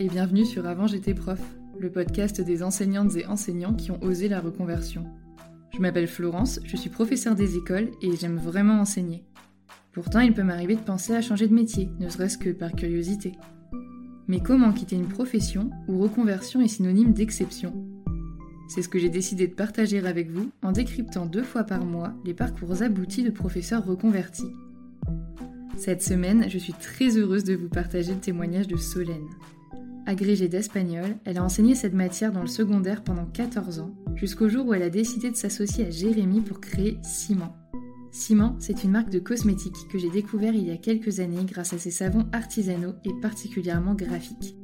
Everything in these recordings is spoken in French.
Et bienvenue sur Avant j'étais prof, le podcast des enseignantes et enseignants qui ont osé la reconversion. Je m'appelle Florence, je suis professeure des écoles et j'aime vraiment enseigner. Pourtant, il peut m'arriver de penser à changer de métier, ne serait-ce que par curiosité. Mais comment quitter une profession où reconversion est synonyme d'exception? C'est ce que j'ai décidé de partager avec vous en décryptant deux fois par mois les parcours aboutis de professeurs reconvertis. Cette semaine, je suis très heureuse de vous partager le témoignage de Solène. Agrégée d'espagnol, elle a enseigné cette matière dans le secondaire pendant 14 ans, jusqu'au jour où elle a décidé de s'associer à Jérémy pour créer Ciment. Ciment, c'est une marque de cosmétiques que j'ai découvert il y a quelques années grâce à ses savons artisanaux et particulièrement graphiques.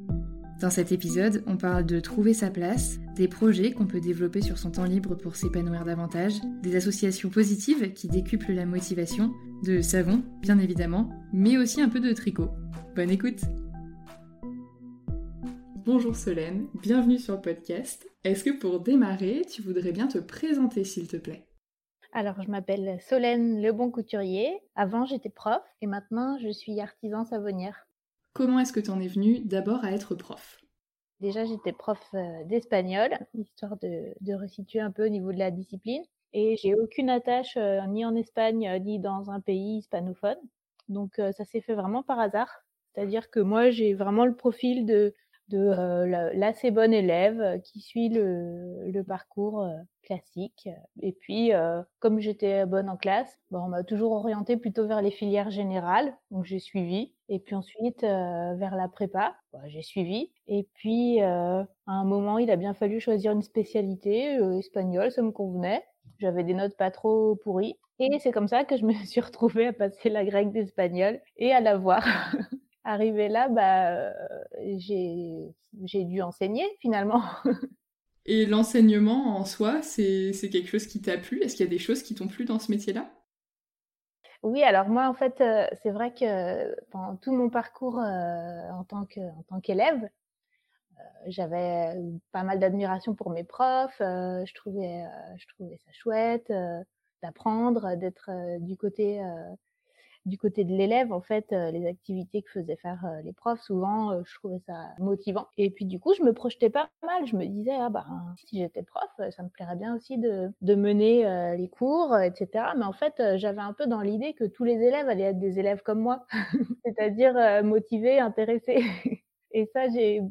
Dans cet épisode, on parle de trouver sa place, des projets qu'on peut développer sur son temps libre pour s'épanouir davantage, des associations positives qui décuplent la motivation, de savon, bien évidemment, mais aussi un peu de tricot. Bonne écoute Bonjour Solène, bienvenue sur le podcast. Est-ce que pour démarrer, tu voudrais bien te présenter s'il te plaît? Alors, je m'appelle Solène Le Bon Couturier. Avant, j'étais prof et maintenant, je suis artisan savonnière. Comment est-ce que tu en es venue d'abord à être prof? Déjà, j'étais prof euh, d'espagnol, histoire de, de, resituer un peu au niveau de la discipline. Et j'ai aucune attache euh, ni en Espagne euh, ni dans un pays hispanophone. Donc, ça s'est fait vraiment par hasard. C'est-à-dire que moi, j'ai vraiment le profil de de euh, l'assez bonne élève euh, qui suit le, parcours euh, classique. Et puis, comme j'étais bonne en classe, bon, on m'a toujours orientée plutôt vers les filières générales, donc j'ai suivi. Et puis ensuite, vers la prépa, bah, j'ai suivi. Et puis, à un moment, il a bien fallu choisir une spécialité. espagnole, ça me convenait. J'avais des notes pas trop pourries. Et c'est comme ça que je me suis retrouvée à passer la grecque d'espagnol et à la voir. arrivé là, bah, j'ai dû enseigner finalement. Et l'enseignement en soi, c'est quelque chose qui t'a plu? Est-ce qu'il y a des choses qui t'ont plu dans ce métier-là? Oui, alors moi, en fait, euh, c'est vrai que pendant tout mon parcours euh, en tant qu'élève, euh, j'avais pas mal d'admiration pour mes profs. je, trouvais, je trouvais ça chouette d'apprendre, d'être du côté du côté de l'élève, en fait, euh, les activités que faisaient faire euh, les profs, souvent, euh, je trouvais ça motivant. Et puis, du coup, je me projetais pas mal. Je me disais, ah bah, si j'étais prof, ça me plairait bien aussi de, de mener les cours, etc. Mais en fait, j'avais un peu dans l'idée que tous les élèves allaient être des élèves comme moi, c'est-à-dire motivés, intéressés. Et ça, j'ai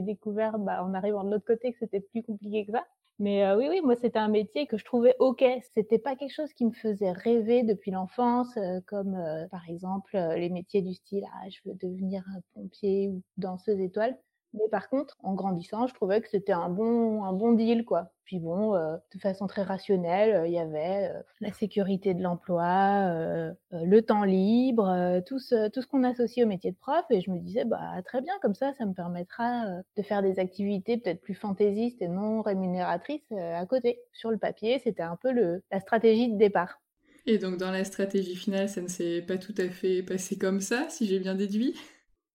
découvert, bah, en arrivant de l'autre côté, que c'était plus compliqué que ça. Mais oui, oui, moi, c'était un métier que je trouvais OK. C'était pas quelque chose qui me faisait rêver depuis l'enfance, comme par exemple les métiers du style ah, je veux devenir pompier ou danseuse étoile. Mais par contre, en grandissant, je trouvais que c'était un bon, un bon deal, quoi. Puis bon, euh, de façon très rationnelle, euh, il y avait euh, la sécurité de l'emploi, le temps libre, tout ce, tout ce qu'on associe au métier de prof. Et je me disais, bah très bien, comme ça, ça me permettra de faire des activités peut-être plus fantaisistes et non rémunératrices à côté. Sur le papier, c'était un peu le, la stratégie de départ. Et donc dans la stratégie finale, ça ne s'est pas tout à fait passé comme ça, si j'ai bien déduit?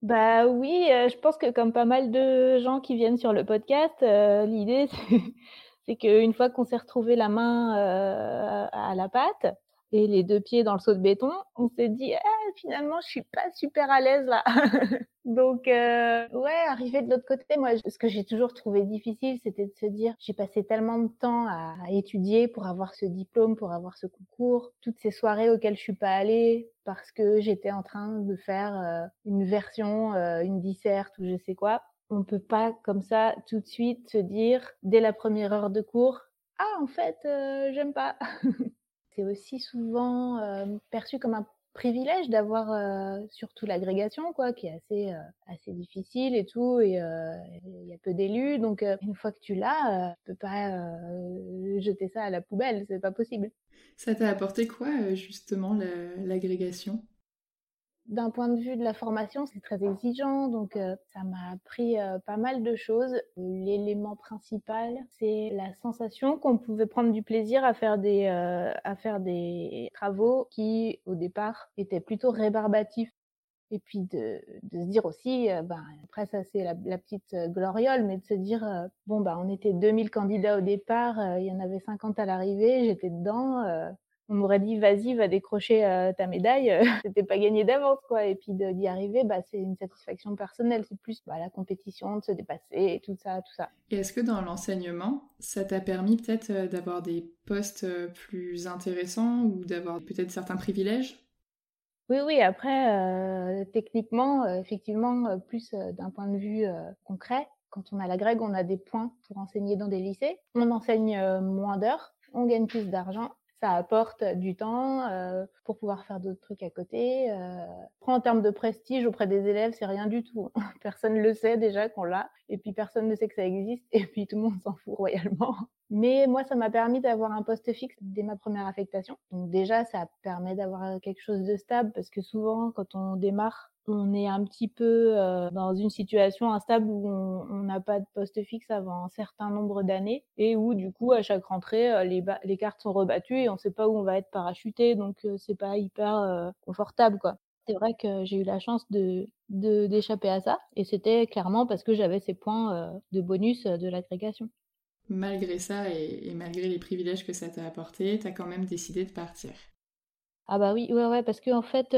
Bah oui, euh, je pense que comme pas mal de gens qui viennent sur le podcast, euh, l'idée c'est qu'une fois qu'on s'est retrouvé la main euh, à la pâte et les deux pieds dans le seau de béton, on s'est dit ah, finalement je suis pas super à l'aise là. Donc euh, ouais, arriver de l'autre côté, moi ce que j'ai toujours trouvé difficile, c'était de se dire j'ai passé tellement de temps à, étudier pour avoir ce diplôme, pour avoir ce concours, toutes ces soirées auxquelles je suis pas allée parce que j'étais en train de faire euh, une version, euh, une disserte ou je sais quoi. On peut pas comme ça tout de suite se dire dès la première heure de cours ah en fait j'aime pas. c'est aussi souvent perçu comme un privilège d'avoir surtout l'agrégation quoi qui est assez assez difficile et tout et il y a peu d'élus. Donc une fois que tu l'as tu peux pas jeter ça à la poubelle. C'est pas possible. Ça t'a apporté quoi justement l'agrégation? D'un point de vue de la formation, c'est très exigeant, donc euh, ça m'a appris euh, pas mal de choses. L'élément principal, c'est la sensation qu'on pouvait prendre du plaisir à faire des euh, travaux qui, au départ, étaient plutôt rébarbatifs. Et puis de, se dire aussi, ben après ça c'est la, la, petite gloriole, mais de se dire bon bah on était 2000 candidats au départ, il y en avait 50 à l'arrivée, j'étais dedans on m'aurait dit vas-y va décrocher euh, ta médaille. Euh, c'était pas gagné d'avance quoi. Et puis d'y arriver bah c'est une satisfaction personnelle. C'est plus bah, la compétition de se dépasser et tout ça tout ça. Et est-ce que dans l'enseignement ça t'a permis peut-être euh, d'avoir des postes plus intéressants ou d'avoir peut-être certains privilèges? Oui, oui, après, techniquement, effectivement, plus d'un point de vue concret, quand on a la grecque, on a des points pour enseigner dans des lycées. On enseigne moins d'heures, on gagne plus d'argent ça apporte du temps euh, pour pouvoir faire d'autres trucs à côté. Euh. En termes de prestige auprès des élèves, c'est rien du tout. personne ne le sait déjà qu'on l'a, et puis personne ne sait que ça existe, et puis tout le monde s'en fout royalement. Mais moi, ça m'a permis d'avoir un poste fixe dès ma première affectation. Donc déjà, ça permet d'avoir quelque chose de stable, parce que souvent, quand on démarre on est un petit peu euh, dans une situation instable où on n'a pas de poste fixe avant un certain nombre d'années et où du coup à chaque rentrée euh, les, les cartes sont rebattues et on ne sait pas où on va être parachuté donc euh, c'est pas hyper confortable quoi. C'est vrai que j'ai eu la chance de d'échapper à ça et c'était clairement parce que j'avais ces points de bonus de l'agrégation. Malgré ça et, et malgré les privilèges que ça t'a apporté, tu as quand même décidé de partir. Ah bah oui, ouais, ouais, parce qu'en fait,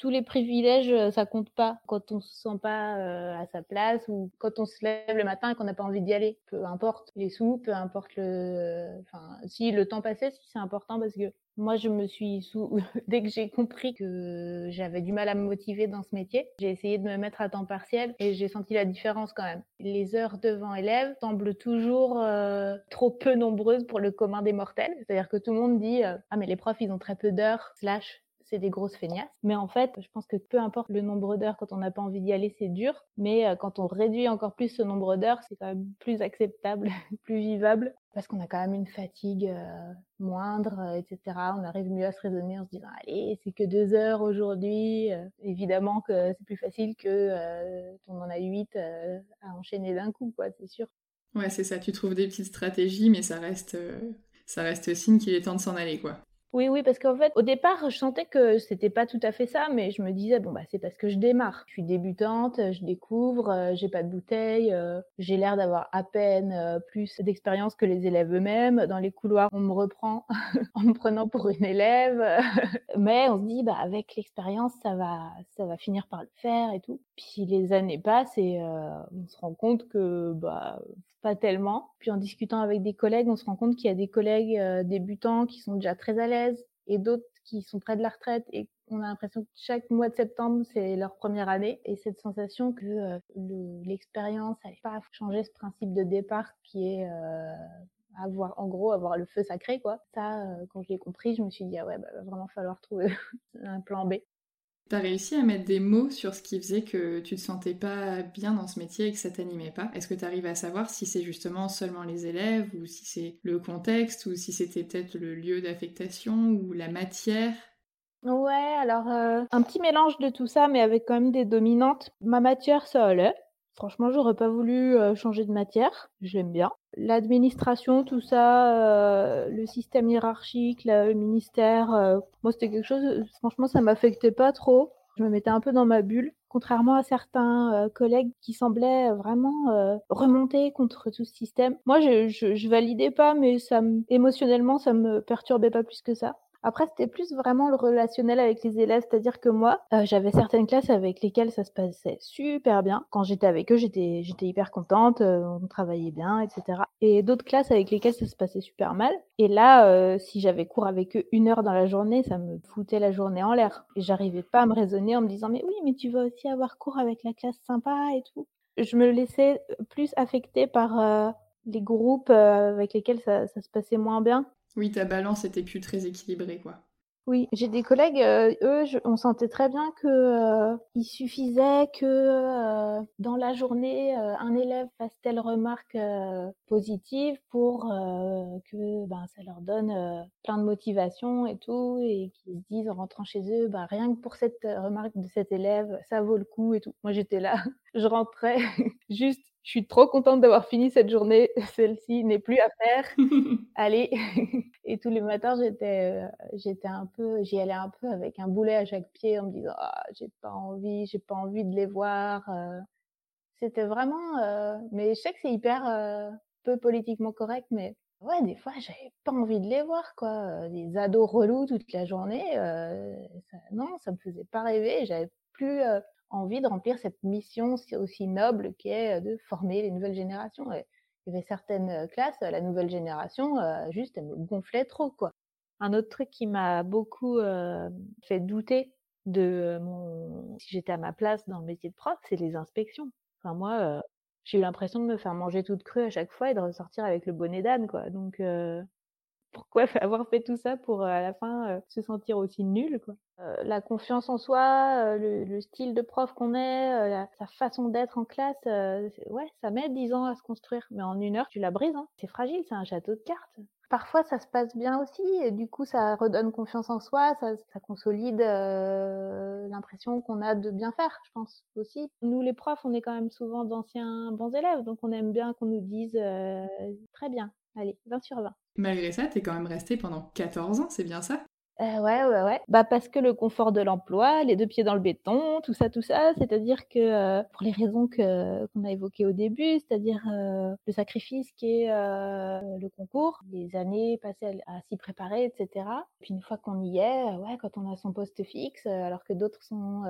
tous les privilèges, ça compte pas quand on se sent pas à sa place ou quand on se lève le matin et qu'on n'a pas envie d'y aller. Peu importe les sous, peu importe le, enfin, si le temps passait, si c'est important parce que moi, je me suis dès que j'ai compris que j'avais du mal à me motiver dans ce métier, j'ai essayé de me mettre à temps partiel et j'ai senti la différence quand même. Les heures devant élèves semblent toujours euh, trop peu nombreuses pour le commun des mortels. C'est-à-dire que tout le monde dit euh, ah mais les profs ils ont très peu d'heures slash c'est des grosses feignasses. Mais en fait, je pense que peu importe le nombre d'heures, quand on n'a pas envie d'y aller, c'est dur. Mais euh, quand on réduit encore plus ce nombre d'heures, c'est quand même plus acceptable, plus vivable, parce qu'on a quand même une fatigue euh, moindre, euh, etc. On arrive mieux à se raisonner en se disant, allez, c'est que deux heures aujourd'hui. évidemment que c'est plus facile que on en a huit à enchaîner d'un coup, quoi, c'est sûr. Ouais, c'est ça. Tu trouves des petites stratégies, mais ça reste, ça reste signe qu'il est temps de s'en aller, quoi. Oui, oui, parce qu'en fait, au départ, je sentais que c'était pas tout à fait ça, mais je me disais, bon, bah, c'est parce que je démarre. Je suis débutante, je découvre, euh, j'ai pas de bouteille, euh, j'ai l'air d'avoir à peine euh, plus d'expérience que les élèves eux-mêmes. Dans les couloirs, on me reprend en me prenant pour une élève. mais on se dit, bah, avec l'expérience, ça va, ça va finir par le faire et tout. Puis les années passent et on se rend compte que, bah, pas tellement. Puis en discutant avec des collègues, on se rend compte qu'il y a des collègues euh, débutants qui sont déjà très à l'aise et d'autres qui sont près de la retraite et on a l'impression que chaque mois de septembre, c'est leur première année et cette sensation que euh, l'expérience n'allait pas changer ce principe de départ qui est euh, avoir en gros avoir le feu sacré quoi. Ça quand je l'ai compris, je me suis dit ah ouais, bah, va vraiment falloir trouver un plan B. T'as réussi à mettre des mots sur ce qui faisait que tu te sentais pas bien dans ce métier et que ça t'animait pas? Est-ce que tu arrives à savoir si c'est justement seulement les élèves ou si c'est le contexte ou si c'était peut-être le lieu d'affectation ou la matière? Ouais, alors euh, un petit mélange de tout ça, mais avec quand même des dominantes. Ma matière, ça allait. Franchement, j'aurais pas voulu euh, changer de matière. J'aime bien. L'administration, tout ça, euh, le système hiérarchique, le ministère, euh, moi c'était quelque chose, franchement, ça m'affectait pas trop. Je me mettais un peu dans ma bulle. contrairement à certains collègues qui semblaient vraiment remonter contre tout ce système. Moi, je, validais pas, mais ça émotionnellement, ça me perturbait pas plus que ça. Après, c'était plus vraiment le relationnel avec les élèves, c'est-à-dire que moi, euh, j'avais certaines classes avec lesquelles ça se passait super bien. Quand j'étais avec eux, j'étais hyper contente, euh, on travaillait bien, etc. Et d'autres classes avec lesquelles ça se passait super mal. Et là, euh, si j'avais cours avec eux une heure dans la journée, ça me foutait la journée en l'air. Et j'arrivais pas à me raisonner en me disant mais oui, mais tu vas aussi avoir cours avec la classe sympa et tout. Je me laissais plus affecter par les groupes avec lesquels ça se passait moins bien oui, ta balance était plus très équilibrée, quoi. Oui, j'ai des collègues, euh, eux, on sentait très bien que euh, il suffisait que euh, dans la journée, un élève fasse telle remarque positive pour que ben, ça leur donne plein de motivation et tout, et qu'ils se disent en rentrant chez eux, ben, rien que pour cette remarque de cet élève, ça vaut le coup et tout. Moi, j'étais là, je rentrais juste je suis trop contente d'avoir fini cette journée. Celle-ci n'est plus à faire. Allez. Et tous les matins, j'étais, euh, j'étais un peu, j'y allais un peu avec un boulet à chaque pied en me disant, ah, j'ai pas envie, j'ai pas envie de les voir. Euh. C'était vraiment, euh, mais je sais que c'est hyper peu politiquement correct, mais ouais, des fois, j'avais pas envie de les voir, quoi. Des ados relous toute la journée, ça, non, ça me faisait pas rêver. J'avais plus envie de remplir cette mission aussi noble qui est euh, de former les nouvelles générations. il y avait certaines euh, classes, la nouvelle génération, euh, juste, elle me gonflait trop, quoi. Un autre truc qui m'a beaucoup fait douter de mon si j'étais à ma place dans le métier de prof, c'est les inspections. Enfin moi, j'ai eu l'impression de me faire manger toute crue à chaque fois et de ressortir avec le bonnet d'âne, quoi. Donc pourquoi avoir fait tout ça pour à la fin se sentir aussi nul quoi? La confiance en soi, le, style de prof qu'on est, sa façon d'être en classe, ouais, ça met dix ans à se construire, mais en une heure tu la brises. Hein. C'est fragile, c'est un château de cartes. Parfois ça se passe bien aussi, et du coup ça redonne confiance en soi, ça, ça consolide l'impression qu'on a de bien faire, je pense aussi. Nous les profs, on est quand même souvent d'anciens bons élèves, donc on aime bien qu'on nous dise très bien, allez, 20 sur 20. Malgré ça, t'es quand même resté pendant 14 ans, c'est bien ça? Euh, ouais, ouais, ouais. Bah parce que le confort de l'emploi, les deux pieds dans le béton, tout ça, tout ça, c'est-à-dire que euh, pour les raisons que qu'on a évoquées au début, c'est-à-dire euh, le sacrifice qui est le concours, les années passées à, à s'y préparer, etc. Puis une fois qu'on y est, quand on a son poste fixe, alors que d'autres sont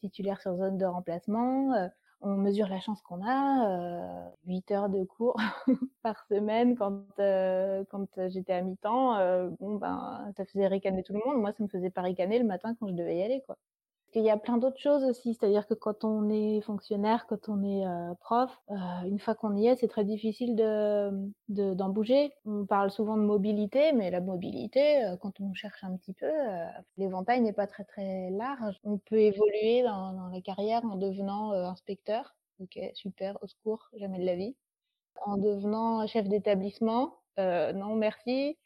titulaires sur zone de remplacement, on mesure la chance qu'on a. Euh, 8 heures de cours par semaine quand, euh, quand j'étais à mi-temps, euh, bon, ben, ça faisait ricaner tout le monde. Moi, ça me faisait pas ricaner le matin quand je devais y aller. Il y a plein d'autres choses aussi, c'est-à-dire que quand on est fonctionnaire, quand on est euh, prof, euh, une fois qu'on y est, c'est très difficile de, d'en bouger. On parle souvent de mobilité, mais la mobilité, euh, quand on cherche un petit peu, l'éventail n'est pas très très large. On peut évoluer dans, dans la carrière en devenant inspecteur. Ok, super, au secours, jamais de la vie. En devenant chef d'établissement, non merci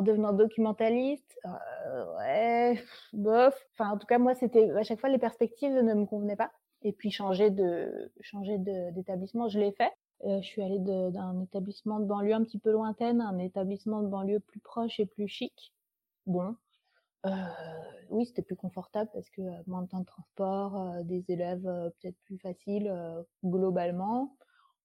en devenant documentaliste, euh, ouais, bof. Enfin, en tout cas, moi, c'était à chaque fois les perspectives ne me convenaient pas. Et puis changer de changer d'établissement, je l'ai fait. Euh, je suis allée d'un établissement de banlieue un petit peu lointaine un établissement de banlieue plus proche et plus chic. Bon, euh, oui, c'était plus confortable parce que moins de temps de transport, des élèves peut-être plus faciles globalement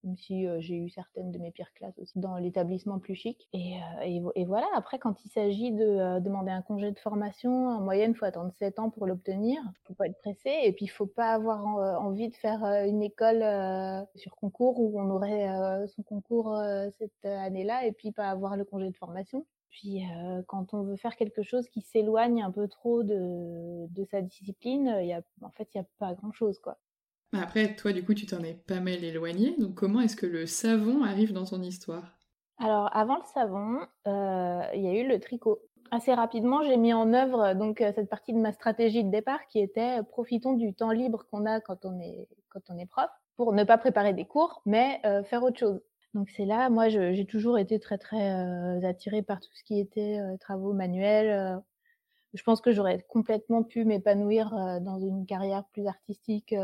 même si j'ai eu certaines de mes pires classes aussi dans l'établissement plus chic. Et, et, voilà, après, quand il s'agit de demander un congé de formation, en moyenne, il faut attendre 7 ans pour l'obtenir. Il faut pas être pressé. Et puis, il faut pas avoir envie de faire une école sur concours où on aurait son concours cette année-là et puis pas avoir le congé de formation. Puis quand on veut faire quelque chose qui s'éloigne un peu trop de, de sa discipline, y a, en fait, il n'y a pas grand-chose. quoi. Après, toi, du coup, tu t'en es pas mal éloigné. Donc, comment est-ce que le savon arrive dans ton histoire? Alors, avant le savon, euh, il y a eu le tricot. Assez rapidement, j'ai mis en œuvre donc euh, cette partie de ma stratégie de départ qui était euh, profitons du temps libre qu'on a quand on est quand on est prof pour ne pas préparer des cours, mais faire autre chose. Donc c'est là, moi, j'ai toujours été très très attirée par tout ce qui était travaux manuels. je pense que j'aurais complètement pu m'épanouir dans une carrière plus artistique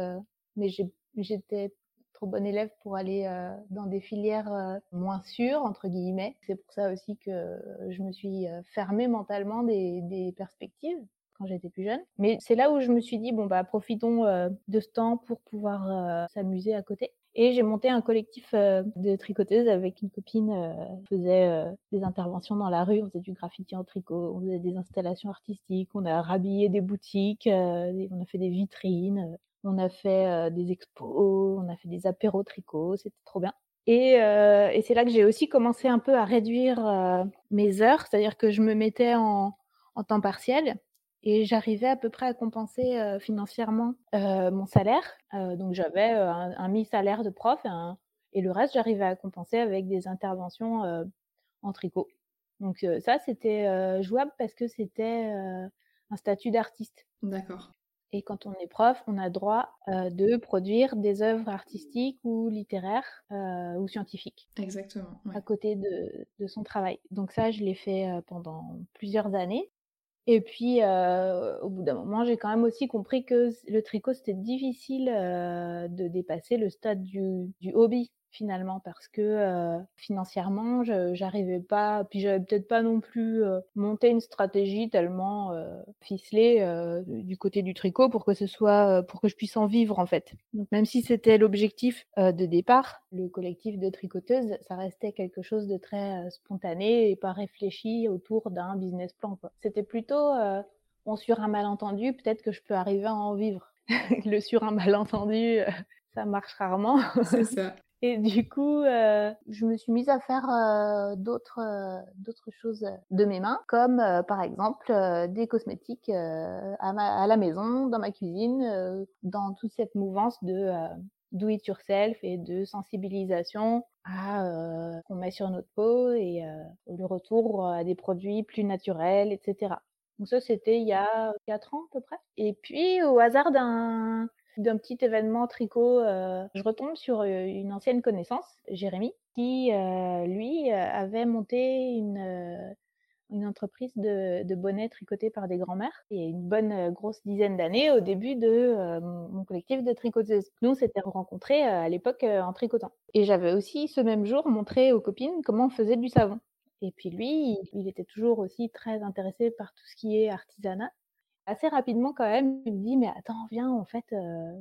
mais j'étais trop bonne élève pour aller euh, dans des filières euh, moins sûres, entre guillemets. C'est pour ça aussi que je me suis euh, fermée mentalement des, perspectives. quand j'étais plus jeune. Mais c'est là où je me suis dit, bon, bah, profitons de ce temps pour pouvoir s'amuser à côté. Et j'ai monté un collectif de tricoteuses avec une copine. On faisait des interventions dans la rue, on faisait du graffiti en tricot, on faisait des installations artistiques, on a rhabillé des boutiques, on a fait des vitrines, on a fait des expos, on a fait des apéros tricot, c'était trop bien. Et, et c'est là que j'ai aussi commencé un peu à réduire mes heures, c'est-à-dire que je me mettais en, en temps partiel et j'arrivais à peu près à compenser financièrement mon salaire. donc j'avais un, mi-salaire de prof et, le reste, j'arrivais à compenser avec des interventions en tricot. Donc ça, c'était jouable parce que c'était un statut d'artiste. D'accord. Et quand on est prof, on a droit de produire des œuvres artistiques ou littéraires ou scientifiques. Exactement. À côté de, de, son travail. Donc ça, je l'ai fait pendant plusieurs années. Et puis, au bout d'un moment, j'ai quand même aussi compris que le tricot, c'était difficile de dépasser le stade du, du hobby finalement parce que euh, financièrement je j'arrivais pas puis j'avais peut-être pas non plus euh, monté une stratégie tellement euh, ficelée euh, du côté du tricot pour que ce soit pour que je puisse en vivre en fait donc même si c'était l'objectif de départ le collectif de tricoteuses ça restait quelque chose de très spontané et pas réfléchi autour d'un business plan c'était plutôt bon sur un malentendu peut-être que je peux arriver à en vivre le sur un malentendu ça marche rarement. C'est ça. Et du coup, euh, je me suis mise à faire euh, d'autres euh, d'autres choses de mes mains, comme euh, par exemple euh, des cosmétiques à, la maison, dans ma cuisine, dans toute cette mouvance de do it yourself et de sensibilisation à qu'on met sur notre peau et le retour à des produits plus naturels, etc. Donc ça, c'était il y a quatre ans à peu près. Et puis, au hasard d'un d'un petit événement tricot, euh, je retombe sur euh, une ancienne connaissance, Jérémy, qui, euh, lui, avait monté une, entreprise de, bonnets tricotés par des grands-mères et une bonne grosse dizaine d'années au début de mon collectif de tricoteuses. Nous, on s'était rencontrés à l'époque en tricotant. Et j'avais aussi ce même jour montré aux copines comment on faisait du savon. Et puis lui, il était toujours aussi très intéressé par tout ce qui est artisanat assez rapidement quand même, il me dit mais attends viens en fait euh,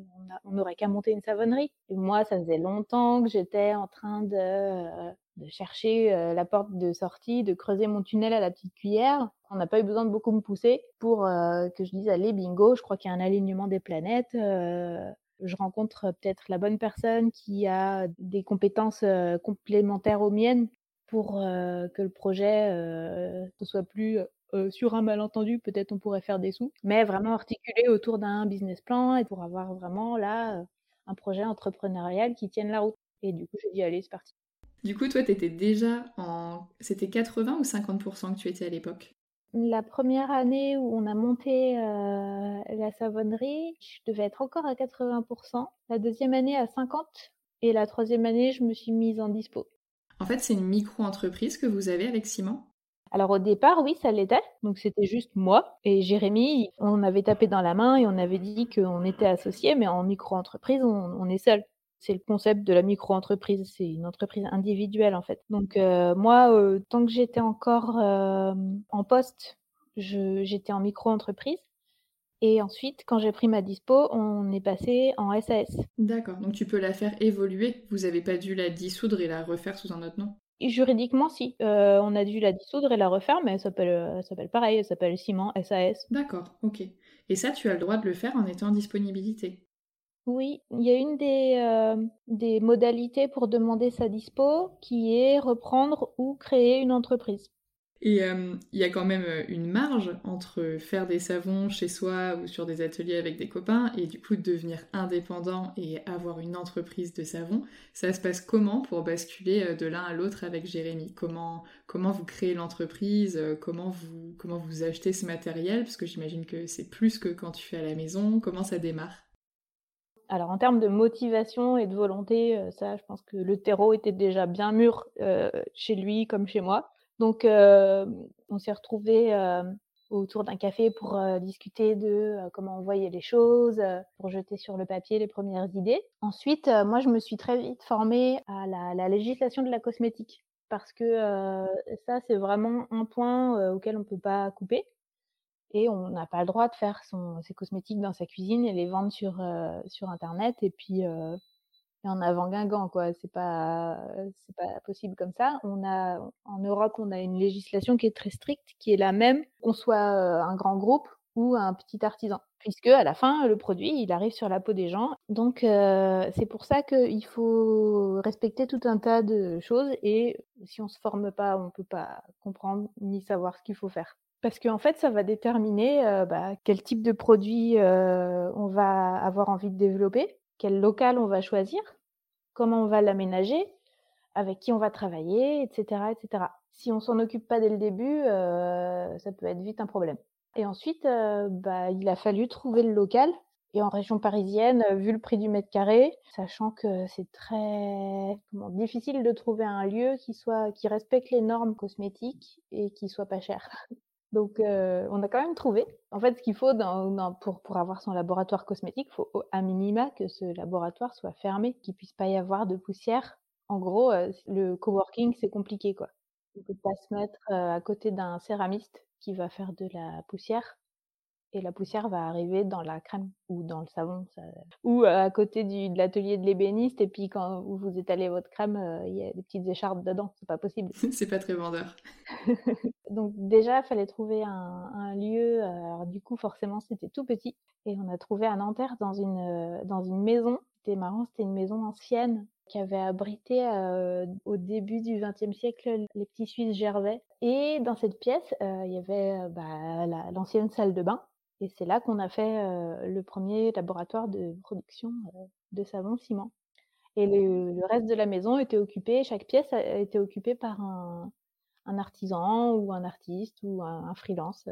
on n'aurait qu'à monter une savonnerie. Et moi ça faisait longtemps que j'étais en train de, euh, chercher euh, la porte de sortie, de creuser mon tunnel à la petite cuillère. On n'a pas eu besoin de beaucoup me pousser pour que je dise allez bingo, je crois qu'il y a un alignement des planètes. je rencontre peut-être la bonne personne qui a des compétences complémentaires aux miennes pour que le projet ne soit plus euh, sur un malentendu, peut-être on pourrait faire des sous, mais vraiment articulé autour d'un business plan et pour avoir vraiment là euh, un projet entrepreneurial qui tienne la route. Et du coup, j'ai dit, allez, c'est parti. Du coup, toi, tu étais déjà en. C'était 80 ou 50% que tu étais à l'époque? La première année où on a monté euh, la savonnerie, je devais être encore à 80%. La deuxième année à 50%. Et la troisième année, je me suis mise en dispo. En fait, c'est une micro-entreprise que vous avez avec Simon? Alors au départ, oui, ça l'était. Donc c'était juste moi et Jérémy. On avait tapé dans la main et on avait dit qu'on était associés, mais en micro-entreprise, on, est seul. C'est le concept de la micro-entreprise. C'est une entreprise individuelle en fait. Donc euh, moi, euh, tant que j'étais encore euh, en poste, j'étais en micro-entreprise. Et ensuite, quand j'ai pris ma dispo, on est passé en SAS. D'accord, donc tu peux la faire évoluer. Vous n'avez pas dû la dissoudre et la refaire sous un autre nom Juridiquement, si. Euh, on a dû la dissoudre et la refaire, mais elle s'appelle, euh, s'appelle pareil, elle s'appelle Ciment SAS. D'accord, ok. Et ça, tu as le droit de le faire en étant en disponibilité Oui, il y a une des, euh, des modalités pour demander sa dispo qui est reprendre ou créer une entreprise. Et euh, il y a quand même euh, une marge entre faire des savons chez soi ou sur des ateliers avec des copains et du coup devenir indépendant et avoir une entreprise de savon. Ça se passe comment pour basculer euh, de l'un à l'autre avec Jérémy? Comment, comment vous créez l'entreprise? Comment vous, comment vous achetez ce matériel? Parce que j'imagine que c'est plus que quand tu fais à la maison. Comment ça démarre? Alors en termes de motivation et de volonté, ça, je pense que le terreau était déjà bien mûr chez lui comme chez moi. Donc, euh, on s'est retrouvés euh, autour d'un café pour euh, discuter de comment on voyait les choses, pour jeter sur le papier les premières idées. Ensuite, moi, je me suis très vite formée à la, législation de la cosmétique parce que ça, c'est vraiment un point auquel on ne peut pas couper. et on n'a pas le droit de faire ses cosmétiques dans sa cuisine et les vendre sur, sur internet et puis en avant Guingamp quoi. C'est pas c'est pas possible comme ça. On a en Europe on a une législation qui est très stricte qui est la même qu'on soit un grand groupe ou un petit artisan puisque à la fin le produit il arrive sur la peau des gens. Donc c'est pour ça qu'il faut respecter tout un tas de choses et si on se forme pas on peut pas comprendre ni savoir ce qu'il faut faire. Parce qu'en fait, ça va déterminer bah, quel type de produit on va avoir envie de développer, quel local on va choisir, comment on va l'aménager, avec qui on va travailler, etc. etc. Si on s'en occupe pas dès le début, ça peut être vite un problème. Et ensuite, bah, il a fallu trouver le local. Et en région parisienne, vu le prix du mètre carré, sachant que c'est très difficile de trouver un lieu qui soit qui respecte les normes cosmétiques et qui soit pas cher. Donc, on a quand même trouvé. En fait, ce qu'il faut pour, pour avoir son laboratoire cosmétique, il faut à minima que ce laboratoire soit fermé, qu'il puisse pas y avoir de poussière. En gros, le coworking, c'est compliqué, quoi. On peut pas se mettre à côté d'un céramiste qui va faire de la poussière et la poussière va arriver dans la crème ou dans le savon. Ou à côté du, de l'atelier de l'ébéniste, et puis quand vous étalez votre crème, il y a des petites écharpes dedans. C'est pas possible. c'est pas très vendeur. Donc déjà, il fallait trouver un, lieu. Alors du coup, forcément, c'était tout petit. Et on a trouvé à Nanterre dans une, dans une maison. C'était marrant, c'était une maison ancienne qui avait abrité au début du XXe siècle les petits Suisses Gervais. Et dans cette pièce, il y avait bah, l'ancienne salle de bain et c'est là qu'on a fait le premier laboratoire de production de savon ciment. Et le, reste de la maison était occupé, chaque pièce a été occupée par un, artisan ou un artiste ou un, freelance.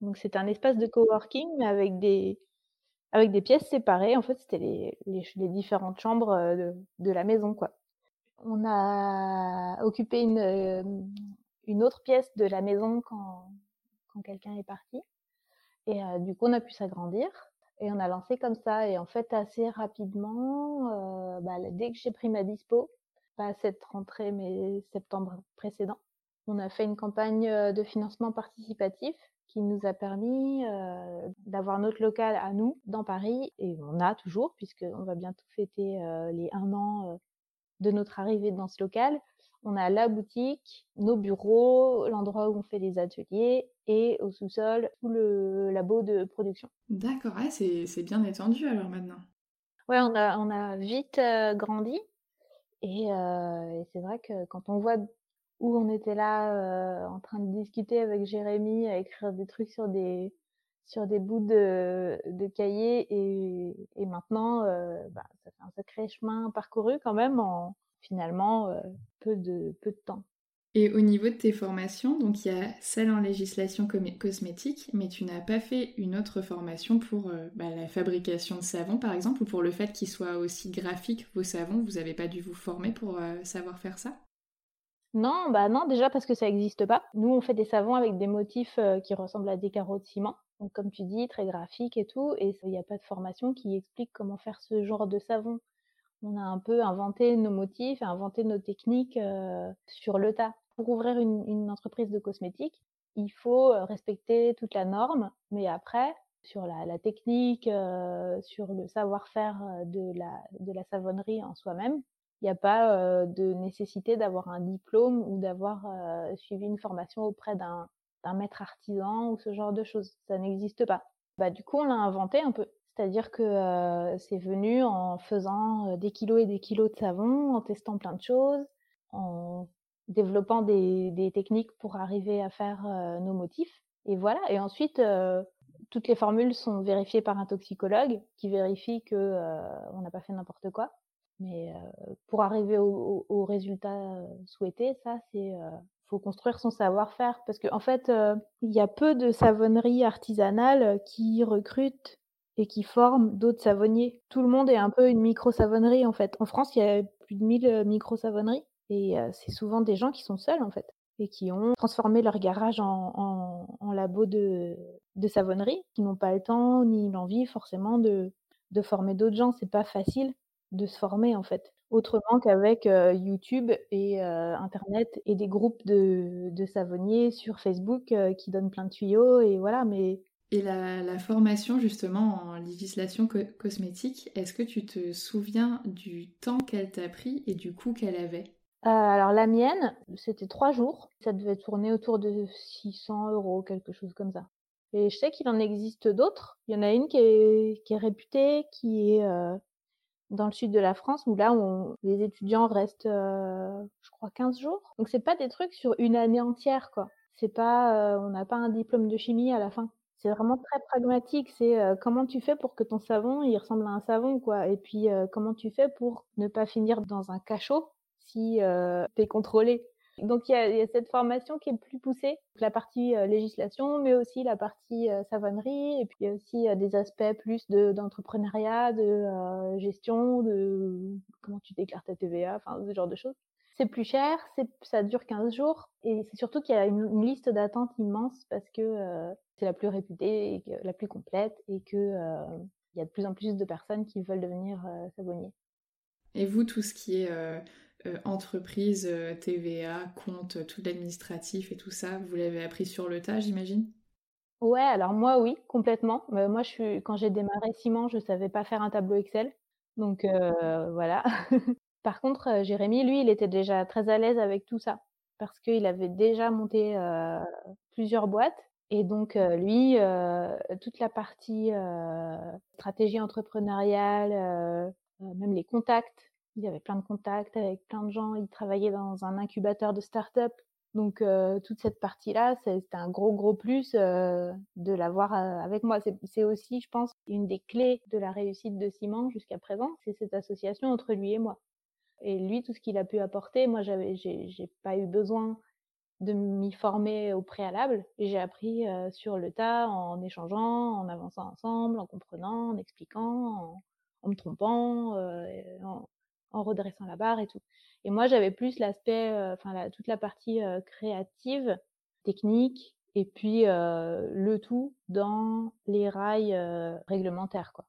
Donc c'était un espace de coworking, mais avec des, avec des pièces séparées. En fait, c'était les, les, différentes chambres de, la maison. quoi. On a occupé une, une autre pièce de la maison quand, quand quelqu'un est parti. Et du coup, on a pu s'agrandir et on a lancé comme ça. Et en fait, assez rapidement, bah, dès que j'ai pris ma dispo, pas cette rentrée, mais septembre précédent, on a fait une campagne de financement participatif qui nous a permis d'avoir notre local à nous dans Paris. Et on a toujours, puisqu'on va bientôt fêter les un an de notre arrivée dans ce local. On a la boutique, nos bureaux, l'endroit où on fait les ateliers et au sous-sol tout le labo de production. D'accord, c'est bien étendu alors maintenant. Ouais, on a, on a vite euh, grandi et, euh, et c'est vrai que quand on voit où on était là euh, en train de discuter avec Jérémy, à écrire des trucs sur des sur des bouts de, de cahiers et, et maintenant, bah, ça fait un sacré chemin parcouru quand même en, finalement euh, peu, de, peu de temps. Et au niveau de tes formations, donc il y a celle en législation cosmétique, mais tu n'as pas fait une autre formation pour euh, bah, la fabrication de savon par exemple, ou pour le fait qu'ils soient aussi graphiques vos savons, vous n'avez pas dû vous former pour euh, savoir faire ça? Non, bah non, déjà parce que ça n'existe pas. Nous, on fait des savons avec des motifs qui ressemblent à des carreaux de ciment, donc comme tu dis, très graphiques et tout, et il n'y a pas de formation qui explique comment faire ce genre de savon on a un peu inventé nos motifs, inventé nos techniques sur le tas. Pour ouvrir une, entreprise de cosmétiques, il faut respecter toute la norme, mais après, sur la, technique, sur le savoir-faire de la, de la savonnerie en soi-même, il n'y a pas de nécessité d'avoir un diplôme ou d'avoir suivi une formation auprès d'un maître artisan ou ce genre de choses. Ça n'existe pas. Bah, du coup, on l'a inventé un peu. C'est-à-dire que c'est venu en faisant des kilos et des kilos de savon, en testant plein de choses, en développant des, techniques pour arriver à faire nos motifs. Et voilà. Et ensuite, toutes les formules sont vérifiées par un toxicologue qui vérifie que on n'a pas fait n'importe quoi. Mais pour arriver au, au résultat souhaité, ça c'est faut construire son savoir-faire parce qu'en en fait, il y a peu de savonneries artisanales qui recrutent et qui forment d'autres savonniers. Tout le monde est un peu une micro-savonnerie en fait. En France, il y a plus de 1000 euh, micro-savonneries et euh, c'est souvent des gens qui sont seuls en fait et qui ont transformé leur garage en, en, labo de, de savonnerie, qui n'ont pas le temps ni l'envie forcément de, de former d'autres gens. C'est pas facile de se former en fait. autrement qu'avec YouTube et internet et des groupes de, de savonniers sur Facebook qui donnent plein de tuyaux et voilà. Mais et la, formation justement en législation cosmétique, est-ce que tu te souviens du temps qu'elle t'a pris et du coût qu'elle avait? Euh, Alors la mienne, c'était trois jours. Ça devait tourner autour de 600 euros, quelque chose comme ça. Et je sais qu'il en existe d'autres. Il y en a une qui est, qui est réputée, qui est euh, dans le sud de la France, où là, on, les étudiants restent, euh, je crois, 15 jours. Donc c'est pas des trucs sur une année entière, quoi. C'est pas, on n'a pas un diplôme de chimie à la fin. C'est vraiment très pragmatique, c'est, comment tu fais pour que ton savon, il ressemble à un savon, quoi? Et puis, comment tu fais pour ne pas finir dans un cachot si, tu es contrôlé? Donc il y a cette formation qui est plus poussée, la partie, législation, mais aussi la partie, savonnerie et puis il y a aussi, des aspects plus de d'entrepreneuriat, de, gestion, de comment tu déclares ta TVA, enfin ce genre de choses. C'est plus cher, ça dure 15 jours et c'est surtout qu'il y a une liste d'attente immense parce que, c'est la plus réputée et la plus complète et que euh, il y a de plus en plus de personnes qui veulent devenir euh, savonniers. Et vous, tout ce qui est euh, entreprise, TVA, compte, tout l'administratif et tout ça, vous l'avez appris sur le tas, j'imagine? Ouais, alors moi oui, complètement. moi, je suis quand j'ai démarré Ciment, je savais pas faire un tableau Excel, donc voilà. Par contre, Jérémy, lui, il était déjà très à l'aise avec tout ça parce qu'il avait déjà monté plusieurs boîtes et donc, lui, toute la partie stratégie entrepreneuriale, même les contacts, il avait plein de contacts avec plein de gens. Il travaillait dans un incubateur de start-up. Donc, toute cette partie-là, c'était un gros, gros plus de l'avoir avec moi. C'est aussi, je pense, une des clés de la réussite de Simon jusqu'à présent, c'est cette association entre lui et moi. Et lui, tout ce qu'il a pu apporter, moi, j'avais, j'ai pas eu besoin de m'y former au préalable. J'ai appris sur le tas en échangeant, en avançant ensemble, en comprenant, en expliquant, en, me trompant, en, redressant la barre et tout. Et moi, j'avais plus l'aspect, enfin toute la partie créative, technique, et puis le tout dans les rails réglementaires, quoi.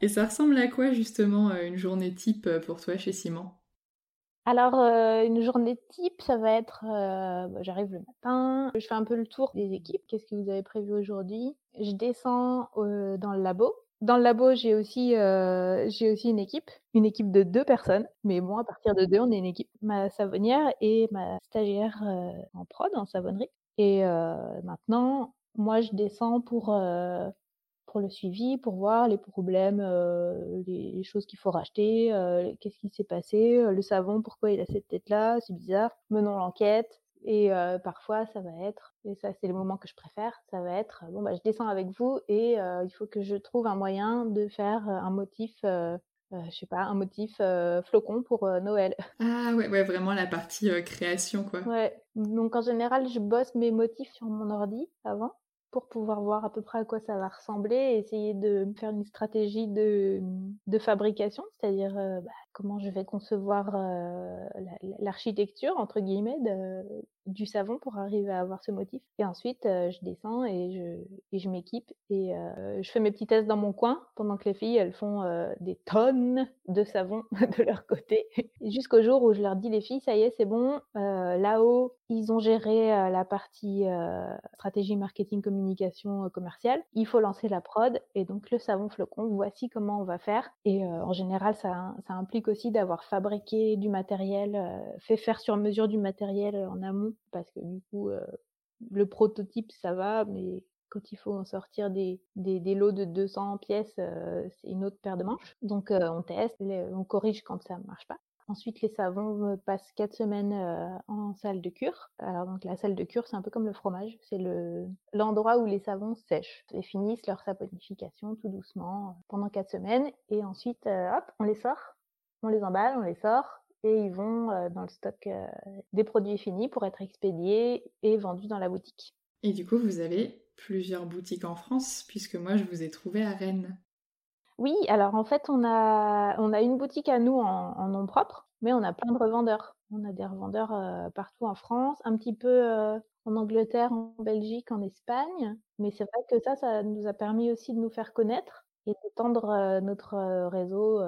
Et ça ressemble à quoi justement une journée type pour toi chez Simon? Alors, euh, une journée type, ça va être, euh, bah, j'arrive le matin, je fais un peu le tour des équipes. Qu'est-ce que vous avez prévu aujourd'hui? Je descends euh, dans le labo. Dans le labo, j'ai aussi, j'ai aussi une équipe, une équipe de deux personnes. Mais bon, à partir de deux, on est une équipe. Ma savonnière et ma stagiaire en prod, en savonnerie. Et maintenant, moi, je descends pour pour le suivi, pour voir les problèmes, euh, les, choses qu'il faut racheter, euh, qu'est-ce qui s'est passé, euh, le savon, pourquoi il a cette tête-là, c'est bizarre, menons l'enquête. Et parfois, ça va être, et ça c'est le moment que je préfère, ça va être, bon bah je descends avec vous et il faut que je trouve un moyen de faire un motif je sais pas, un motif flocon pour Noël. Ah ouais, ouais, vraiment la partie création, quoi. Ouais, donc en général, je bosse mes motifs sur mon ordi avant pour pouvoir voir à peu près à quoi ça va ressembler et essayer de faire une stratégie de, fabrication, c'est-à-dire euh, bah, comment je vais concevoir euh, l'architecture, entre guillemets, du savon pour arriver à avoir ce motif. Et ensuite, euh, je descends et je, je m'équipe et je fais mes petits tests dans mon coin pendant que les filles, elles font des tonnes de savon de leur côté. Jusqu'au jour où je leur dis, les filles, ça y est, c'est bon, là-haut, ils ont géré la partie stratégie marketing communication commerciale. Il faut lancer la prod et donc le savon flocon, voici comment on va faire. Et en général, ça, ça implique aussi d'avoir fabriqué du matériel, euh, fait faire sur mesure du matériel euh, en amont, parce que du coup, euh, le prototype, ça va, mais quand il faut en sortir des, des, lots de 200 pièces, c'est une autre paire de manches. Donc on teste, on corrige quand ça ne marche pas. Ensuite, les savons passent quatre semaines en salle de cure. Alors donc la salle de cure, c'est un peu comme le fromage, c'est le l'endroit où les savons sèchent et finissent leur saponification tout doucement pendant quatre semaines. Et ensuite, hop, on les sort on les emballe, on les sort et ils vont dans le stock des produits finis pour être expédiés et vendus dans la boutique. Et du coup, vous avez plusieurs boutiques en France puisque moi je vous ai trouvé à Rennes. Oui, alors en fait, on a, on a une boutique à nous en, nom propre, mais on a plein de revendeurs. On a des revendeurs euh, partout en France, un petit peu en Angleterre, en Belgique, en Espagne. Mais c'est vrai que ça, ça nous a permis aussi de nous faire connaître et d'étendre notre réseau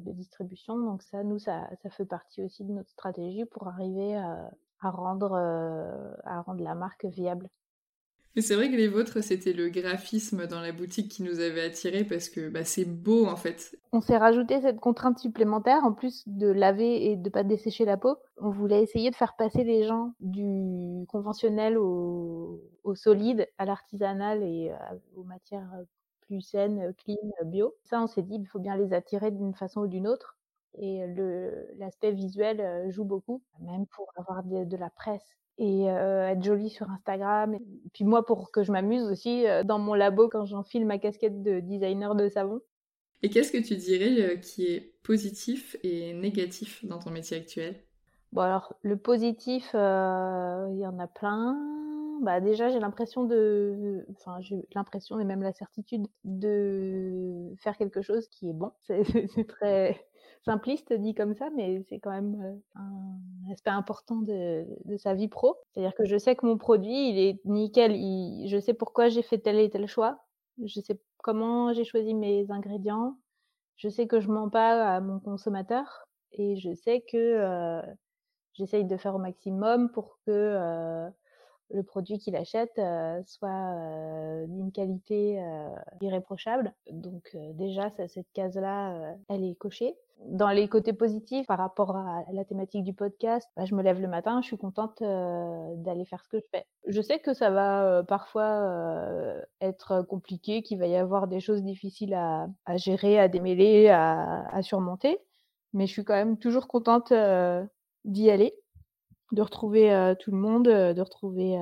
de distribution. Donc ça, nous, ça, ça fait partie aussi de notre stratégie pour arriver à, à rendre, à rendre la marque viable. Mais c'est vrai que les vôtres, c'était le graphisme dans la boutique qui nous avait attirés parce que bah, c'est beau en fait. On s'est rajouté cette contrainte supplémentaire en plus de laver et de pas dessécher la peau. On voulait essayer de faire passer les gens du conventionnel au, au solide, à l'artisanal et aux matières plus saines, clean, bio. Ça, on s'est dit, il faut bien les attirer d'une façon ou d'une autre. Et l'aspect visuel joue beaucoup, même pour avoir de la presse et être jolie sur Instagram. Et puis moi, pour que je m'amuse aussi dans mon labo quand j'enfile ma casquette de designer de savon. Et qu'est-ce que tu dirais qui est positif et négatif dans ton métier actuel? Bon alors, le positif, il y en a plein. Bah déjà, j'ai l'impression de, enfin, j'ai l'impression et même la certitude de faire quelque chose qui est bon. C'est très, simpliste dit comme ça, mais c'est quand même euh, un aspect important de, sa vie pro. C'est-à-dire que je sais que mon produit, il est nickel. je sais pourquoi j'ai fait tel et tel choix. Je sais comment j'ai choisi mes ingrédients. Je sais que je mens pas à mon consommateur et je sais que euh, j'essaye de faire au maximum pour que euh, le produit qu'il achète soit d'une qualité irréprochable. Donc déjà, cette case-là, elle est cochée. Dans les côtés positifs par rapport à la thématique du podcast, bah, je me lève le matin, je suis contente d'aller faire ce que je fais. Je sais que ça va parfois être compliqué, qu'il va y avoir des choses difficiles à, gérer, à démêler, à, surmonter, mais je suis quand même toujours contente d'y aller de retrouver tout le monde, de retrouver,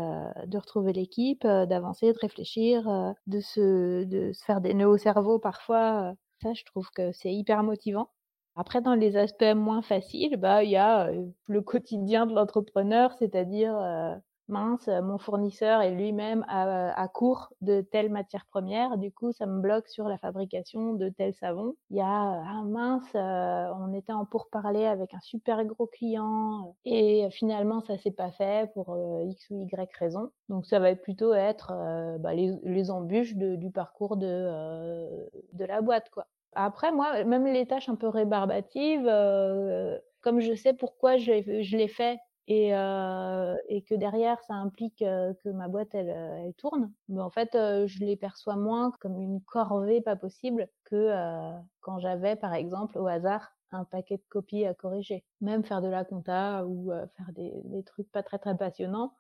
de retrouver l'équipe, d'avancer, de réfléchir, de, se, de se faire des nœuds au cerveau parfois. ça, je trouve que c'est hyper motivant. Après, dans les aspects moins faciles, bah, il y a le quotidien de l'entrepreneur, c'est-à-dire mince, mon fournisseur est lui-même à, court de telle matière première, du coup, ça me bloque sur la fabrication de tel savon. Il y a, ah mince, euh, on était en pourparler avec un super gros client et finalement, ça s'est pas fait pour euh, X ou Y raison. Donc, ça va plutôt être euh, bah, les, embûches du parcours de, la boîte, quoi. Après, moi, même les tâches un peu rébarbatives, comme je sais pourquoi je l'ai fait et, que derrière ça implique que ma boîte elle, tourne, mais en fait je les perçois moins comme une corvée pas possible que quand j'avais par exemple au hasard un paquet de copies à corriger. Même faire de la compta ou faire des, trucs pas très très passionnants,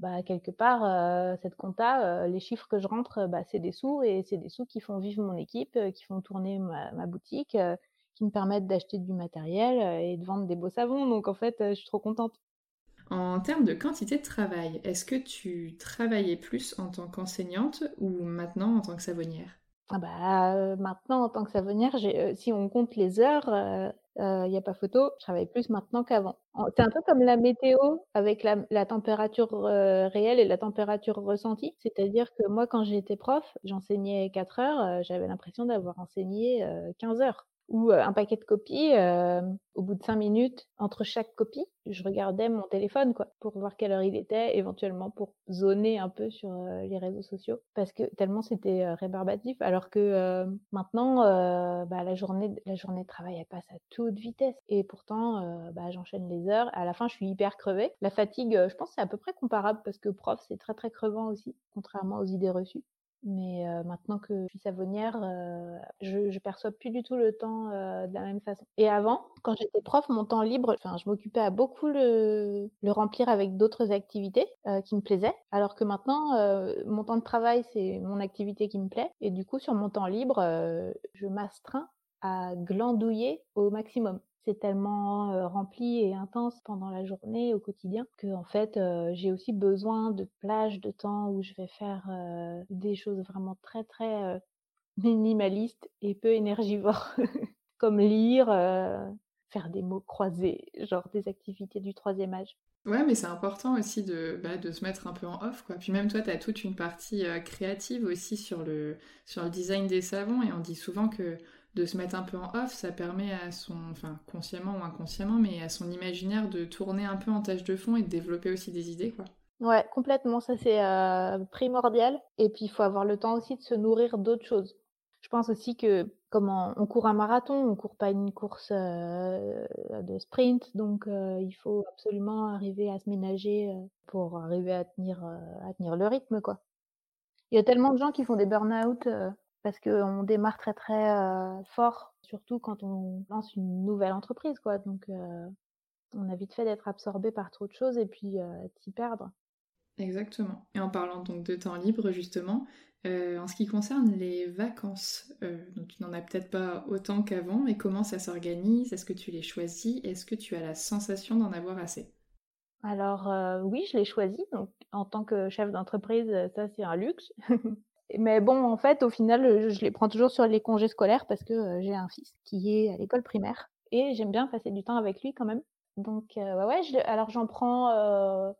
bah quelque part cette compta, les chiffres que je rentre, bah, c'est des sous et c'est des sous qui font vivre mon équipe, qui font tourner ma boutique, qui me permettent d'acheter du matériel et de vendre des beaux savons. Donc en fait, je suis trop contente. En termes de quantité de travail, est-ce que tu travaillais plus en tant qu'enseignante ou maintenant en tant que savonnière? Ah bah, euh, maintenant en tant que savonnière, euh, si on compte les heures, il euh, n'y a pas photo, je travaille plus maintenant qu'avant. C'est un peu comme la météo avec la, température réelle et la température ressentie. C'est-à-dire que moi, quand j'étais prof, j'enseignais 4 heures, j'avais l'impression d'avoir enseigné 15 heures ou un paquet de copies, au bout de cinq minutes, entre chaque copie, je regardais mon téléphone quoi, pour voir quelle heure il était, éventuellement pour zoner un peu sur les réseaux sociaux, parce que tellement c'était rébarbatif, alors que maintenant, bah, la, journée, la journée de travail, elle passe à toute vitesse, et pourtant, bah, j'enchaîne les heures, à la fin, je suis hyper crevée. La fatigue, je pense c'est à peu près comparable, parce que prof, c'est très très crevant aussi, contrairement aux idées reçues. Mais maintenant que je suis savonnière, je, ne perçois plus du tout le temps de la même façon. Et avant, quand j'étais prof, mon temps libre, je m'occupais à beaucoup le, le remplir avec d'autres activités qui me plaisaient. Alors que maintenant, mon temps de travail, c'est mon activité qui me plaît. Et du coup, sur mon temps libre, je m'astreins à glandouiller au maximum c'est tellement rempli et intense pendant la journée, au quotidien, que en fait, j'ai aussi besoin de plages de temps où je vais faire des choses vraiment très très minimalistes et peu énergivores, comme lire, faire des mots croisés, genre des activités du troisième âge. Ouais, mais c'est important aussi de, bah, de se mettre un peu en off, quoi. Puis même toi, tu as toute une partie créative aussi sur le, sur le design des savons, et on dit souvent que de se mettre un peu en off, ça permet à son, enfin consciemment ou inconsciemment, mais à son imaginaire de tourner un peu en tâche de fond et de développer aussi des idées, quoi. Ouais, complètement, ça c'est euh, primordial. Et puis il faut avoir le temps aussi de se nourrir d'autres choses. Je pense aussi que comme on, court un marathon, on court pas une course de sprint, donc il faut absolument arriver à se ménager pour arriver à tenir, tenir le rythme, quoi. Il y a tellement de gens qui font des burn-out parce qu'on démarre très très fort, surtout quand on lance une nouvelle entreprise, quoi. Donc on a vite fait d'être absorbé par trop de choses et puis de s'y perdre. Exactement. Et en parlant donc de temps libre, justement, euh, en ce qui concerne les vacances, euh, donc tu n'en as peut-être pas autant qu'avant, mais comment ça s'organise? Est-ce que tu les choisis? Est-ce que tu as la sensation d'en avoir assez? Alors euh, oui, je les choisis. Donc en tant que chef d'entreprise, ça c'est un luxe. mais bon, en fait, au final, je les prends toujours sur les congés scolaires parce que j'ai un fils qui est à l'école primaire et j'aime bien passer du temps avec lui quand même. Donc ouais, ouais alors j'en prends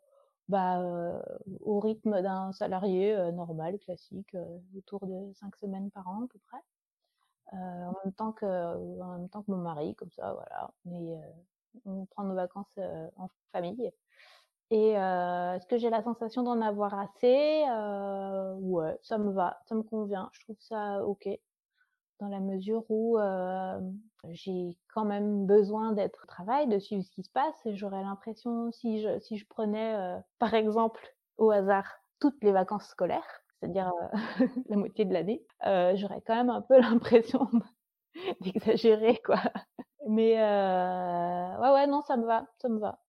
bah, au rythme d'un salarié normal, classique, autour de cinq semaines par an à peu près. en même temps que mon mari, comme ça, voilà. Mais on prend nos vacances en famille. Et est-ce que j'ai la sensation d'en avoir assez? Ouais, ça me va, ça me convient. Je trouve ça ok dans la mesure où j'ai quand même besoin d'être au travail, de suivre ce qui se passe. Et j'aurais l'impression, si je, si je prenais, par exemple, au hasard, toutes les vacances scolaires, c'est-à-dire la moitié de l'année, j'aurais quand même un peu l'impression d'exagérer, quoi. Mais ouais, ouais, non, ça me va, ça me va.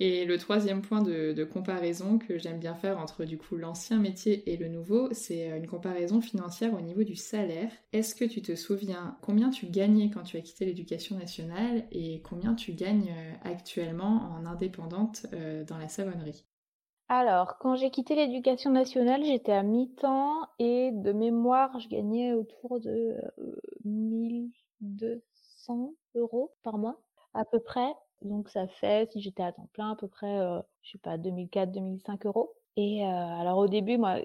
Et le troisième point de, comparaison que j'aime bien faire entre du coup l'ancien métier et le nouveau, c'est euh, une comparaison financière au niveau du salaire. Est-ce que tu te souviens combien tu gagnais quand tu as quitté l'éducation nationale et combien tu gagnes euh, actuellement en indépendante euh, dans la savonnerie? Alors, quand j'ai quitté l'éducation nationale, j'étais à mi-temps et de mémoire, je gagnais autour de 1200 euros par mois, à peu près. Donc ça fait, si j'étais à temps plein, à peu près, euh, je sais pas, 2004-2005 euros. Et euh, alors au début, moi,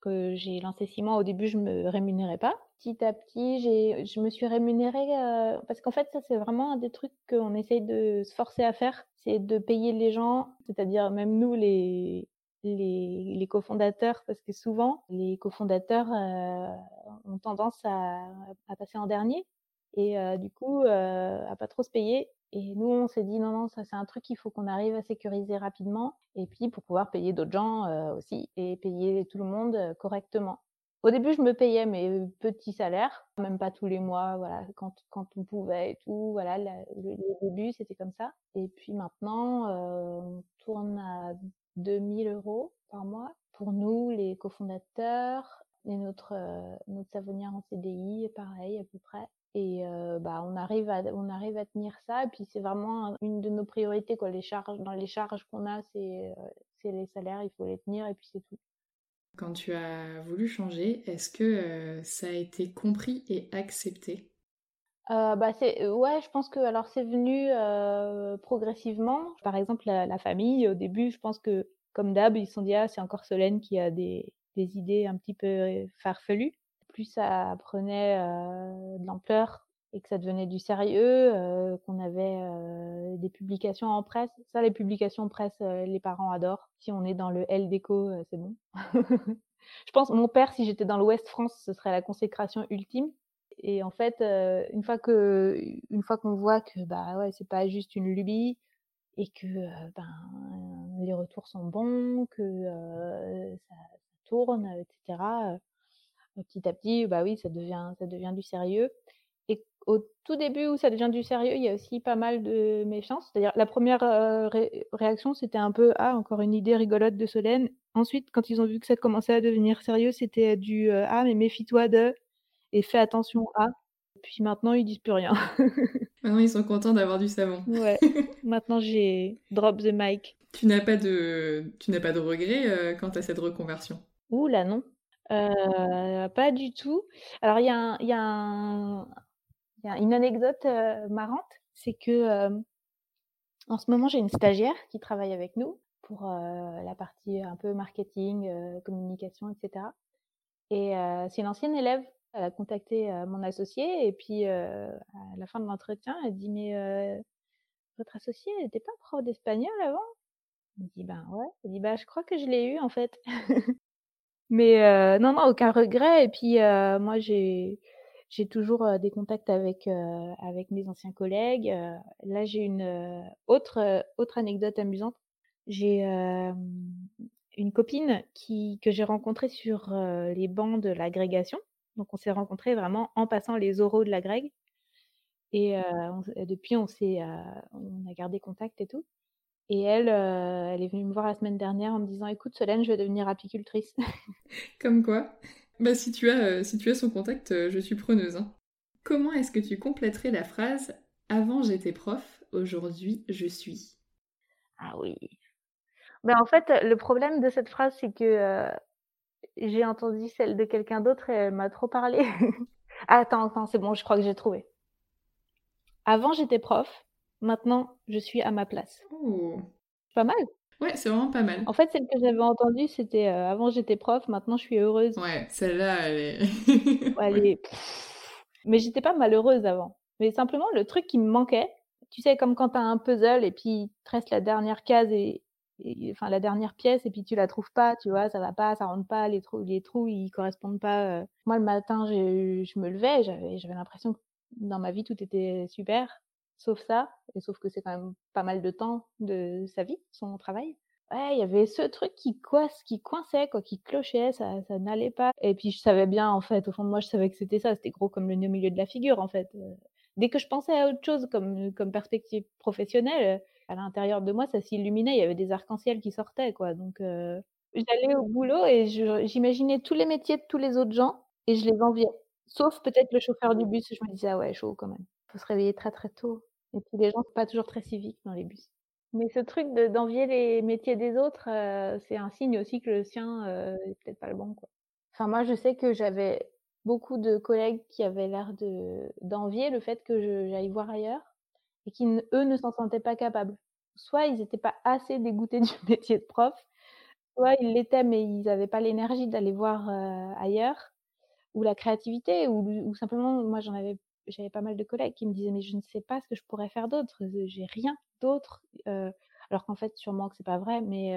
que j'ai lancé mois, au début, je me rémunérais pas. Petit à petit, j'ai, je me suis rémunérée euh, parce qu'en fait, ça c'est vraiment un des trucs qu'on essaye de se forcer à faire, c'est de payer les gens, c'est-à-dire même nous les les, les cofondateurs, parce que souvent les cofondateurs ont tendance à, passer en dernier et du coup à pas trop se payer et nous, on s'est dit non, non, ça c'est un truc qu'il faut qu'on arrive à sécuriser rapidement. Et puis pour pouvoir payer d'autres gens euh, aussi et payer tout le monde euh, correctement. Au début, je me payais mes petits salaires, même pas tous les mois, voilà, quand, quand on pouvait et tout. Voilà, le, début, c'était comme ça. Et puis maintenant, euh, on tourne à 2000 euros par mois. Pour nous, les cofondateurs, et notre, notre savonnière en CDI, pareil, à peu près. Et bah, on arrive à on arrive à tenir ça. Et puis c'est vraiment une de nos priorités quoi. Les charges dans les charges qu'on a, c'est c'est les salaires, il faut les tenir et puis c'est tout. Quand tu as voulu changer, est-ce que ça a été compris et accepté? Bah c'est ouais, je pense que alors c'est venu progressivement. Par exemple la, la, famille au début, je pense que comme d'hab, ils se sont dit ah c'est encore Solène qui a des des idées un petit peu farfelues plus ça prenait de l'ampleur et que ça devenait du sérieux, qu'on avait des publications en presse. Ça, les publications en presse, les parents adorent. Si on est dans le L déco, c'est bon. Je pense, mon père, si j'étais dans l'Ouest France, ce serait la consécration ultime. Et en fait, une fois que, une fois qu'on voit que bah ouais, c'est pas juste une lubie et que ben les retours sont bons, que ça, ça, tourne, etc petit à petit, bah oui, ça devient, ça devient du sérieux. Et au tout début où ça devient du sérieux, il y a aussi pas mal de méfiance. C'est-à-dire, la première réaction, c'était un peu Ah, encore une idée rigolote de Solène. Ensuite, quand ils ont vu que ça commençait à devenir sérieux, c'était du Ah, mais méfie-toi de et fais attention à. Puis maintenant, ils disent plus rien. maintenant, ils sont contents d'avoir du savon. Ouais. maintenant, j'ai drop the mic. Tu n'as pas de, tu n'as pas de regret quant à cette reconversion? Ouh là, non. Pas du tout. Alors il y a il une anecdote, marrante, c'est que, en ce moment, j'ai une stagiaire qui travaille avec nous pour, la partie un peu marketing, communication etc. et c'est une ancienne élève. Elle a contacté, mon associé et puis, à la fin de l'entretien, elle dit: «Mais, votre associé n'était pas prof d'espagnol avant?» On dit: «Ben ouais». Elle dit: «Bah je crois que je l'ai eu en fait». Mais non, non, aucun regret et puis moi j'ai J'ai toujours des contacts avec, avec mes anciens collègues. là, j'ai une autre, autre anecdote amusante. J'ai une copine qui, que j'ai rencontrée sur les bancs de l'agrégation. Donc, on s'est rencontrés vraiment en passant les oraux de l'agrég. Et depuis, on, s'est, on a gardé contact et tout. Et elle, elle est venue me voir la semaine dernière en me disant Écoute, Solène, je vais devenir apicultrice. Comme quoi Bah, si tu as, si tu as son contact, je suis preneuse. Hein. Comment est-ce que tu compléterais la phrase Avant j'étais prof, aujourd'hui je suis Ah oui. Ben, en fait, le problème de cette phrase, c'est que j'ai entendu celle de quelqu'un d'autre et elle m'a trop parlé. Ah, attends, attends, c'est bon, je crois que j'ai trouvé. Avant, j'étais prof. Maintenant, je suis à ma place. Oh. Pas mal. Ouais, c'est vraiment pas mal. En fait, celle que j'avais entendue, c'était avant j'étais prof, maintenant je suis heureuse. Ouais, celle-là, elle est. elle est... Mais j'étais pas malheureuse avant. Mais simplement, le truc qui me manquait, tu sais, comme quand tu as un puzzle et puis il te reste la dernière case et, enfin la dernière pièce et puis tu la trouves pas, tu vois, ça va pas, ça rentre pas, les trous, les trous ils correspondent pas. Moi le matin, je me levais, j'avais l'impression que dans ma vie tout était super, sauf ça, et sauf que c'est quand même pas mal de temps de sa vie, son travail ouais, il y avait ce truc qui coince, qui coinçait, quoi, qui clochait, ça, ça n'allait pas. Et puis je savais bien, en fait, au fond de moi, je savais que c'était ça, c'était gros comme le nez au milieu de la figure, en fait. Dès que je pensais à autre chose comme, comme perspective professionnelle, à l'intérieur de moi, ça s'illuminait, il y avait des arcs-en-ciel qui sortaient, quoi. Donc j'allais au boulot et j'imaginais tous les métiers de tous les autres gens et je les enviais. Sauf peut-être le chauffeur du bus, je me disais, ah ouais, chaud quand même. Faut se réveiller très très tôt. Et puis les gens, sont pas toujours très civiques dans les bus. Mais ce truc d'envier les métiers des autres, c'est un signe aussi que le sien, est peut-être pas le bon, quoi. Enfin, moi, je sais que j'avais beaucoup de collègues qui avaient l'air d'envier le fait que j'aille voir ailleurs et qui, eux, ne s'en sentaient pas capables. Soit ils n'étaient pas assez dégoûtés du métier de prof, soit ils l'étaient, mais ils n'avaient pas l'énergie d'aller voir, ailleurs ou la créativité ou ou simplement moi, j'en avais j'avais pas mal de collègues qui me disaient: «Mais je ne sais pas ce que je pourrais faire d'autre, j'ai rien d'autre». alors qu'en fait, sûrement que c'est pas vrai, mais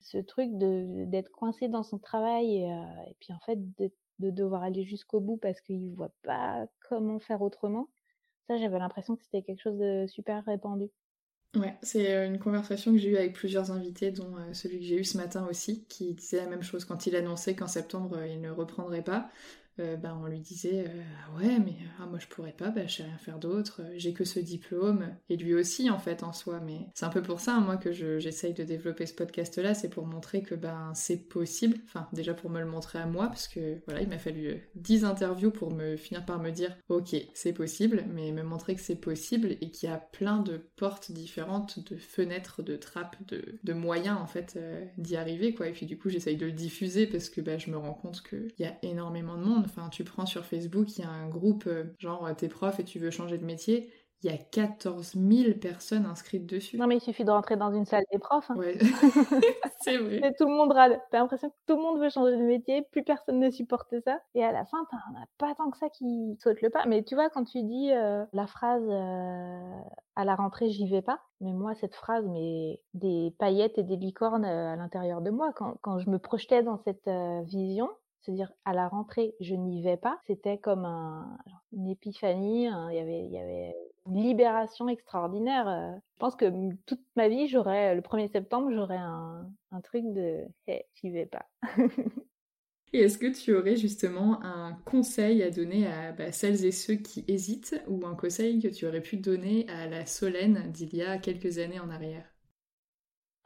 ce truc d'être coincé dans son travail et, puis en fait de, devoir aller jusqu'au bout parce qu'il voit pas comment faire autrement, ça j'avais l'impression que c'était quelque chose de super répandu. Ouais, c'est une conversation que j'ai eue avec plusieurs invités, dont celui que j'ai eu ce matin aussi, qui disait la même chose quand il annonçait qu'en septembre il ne reprendrait pas. Euh, bah, on lui disait euh, ah ouais mais ah, moi je pourrais pas, bah, je sais rien faire d'autre, euh, j'ai que ce diplôme et lui aussi en fait en soi mais c'est un peu pour ça moi que j'essaye de développer ce podcast là, c'est pour montrer que ben c'est possible, enfin déjà pour me le montrer à moi parce que voilà il m'a fallu 10 interviews pour me finir par me dire ok c'est possible mais me montrer que c'est possible et qu'il y a plein de portes différentes, de fenêtres, de trappes, de, moyens en fait d'y arriver quoi. Et puis du coup j'essaye de le diffuser parce que bah, je me rends compte qu'il y a énormément de monde Enfin, tu prends sur Facebook, il y a un groupe, euh, genre t'es prof et tu veux changer de métier, il y a 14 000 personnes inscrites dessus. Non, mais il suffit de rentrer dans une salle des profs. Hein. Ouais, c'est vrai. Et tout le monde râle. T'as l'impression que tout le monde veut changer de métier, plus personne ne supporte ça. Et à la fin, t'en as pas tant que ça qui saute le pas. Mais tu vois, quand tu dis euh, la phrase euh, à la rentrée, j'y vais pas. Mais moi, cette phrase, mais des paillettes et des licornes à l'intérieur de moi. Quand, quand je me projetais dans cette vision, c'est-à-dire à la rentrée, je n'y vais pas. C'était comme un, une épiphanie. il, y avait, il y avait une libération extraordinaire. Euh. Je pense que toute ma vie, j'aurais le 1er septembre, j'aurais un, un, truc de hey, j'y vais pas. et est-ce que tu aurais justement un conseil à donner à bah, celles et ceux qui hésitent ou un conseil que tu aurais pu donner à la Solène d'il y a quelques années en arrière?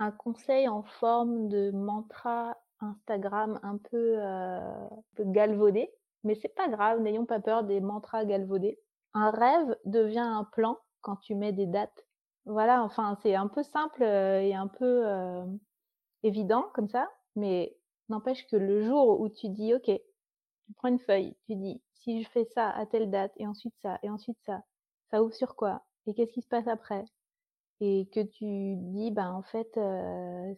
Un conseil en forme de mantra Instagram un peu, euh, peu galvaudé, mais c'est pas grave, n'ayons pas peur des mantras galvaudés. Un rêve devient un plan quand tu mets des dates. Voilà, enfin c'est un peu simple euh, et un peu euh, évident comme ça, mais n'empêche que le jour où tu dis ok, tu prends une feuille, tu dis si je fais ça à telle date et ensuite ça et ensuite ça, ça ouvre sur quoi? Et qu'est-ce qui se passe après? Et que tu dis, ben en fait,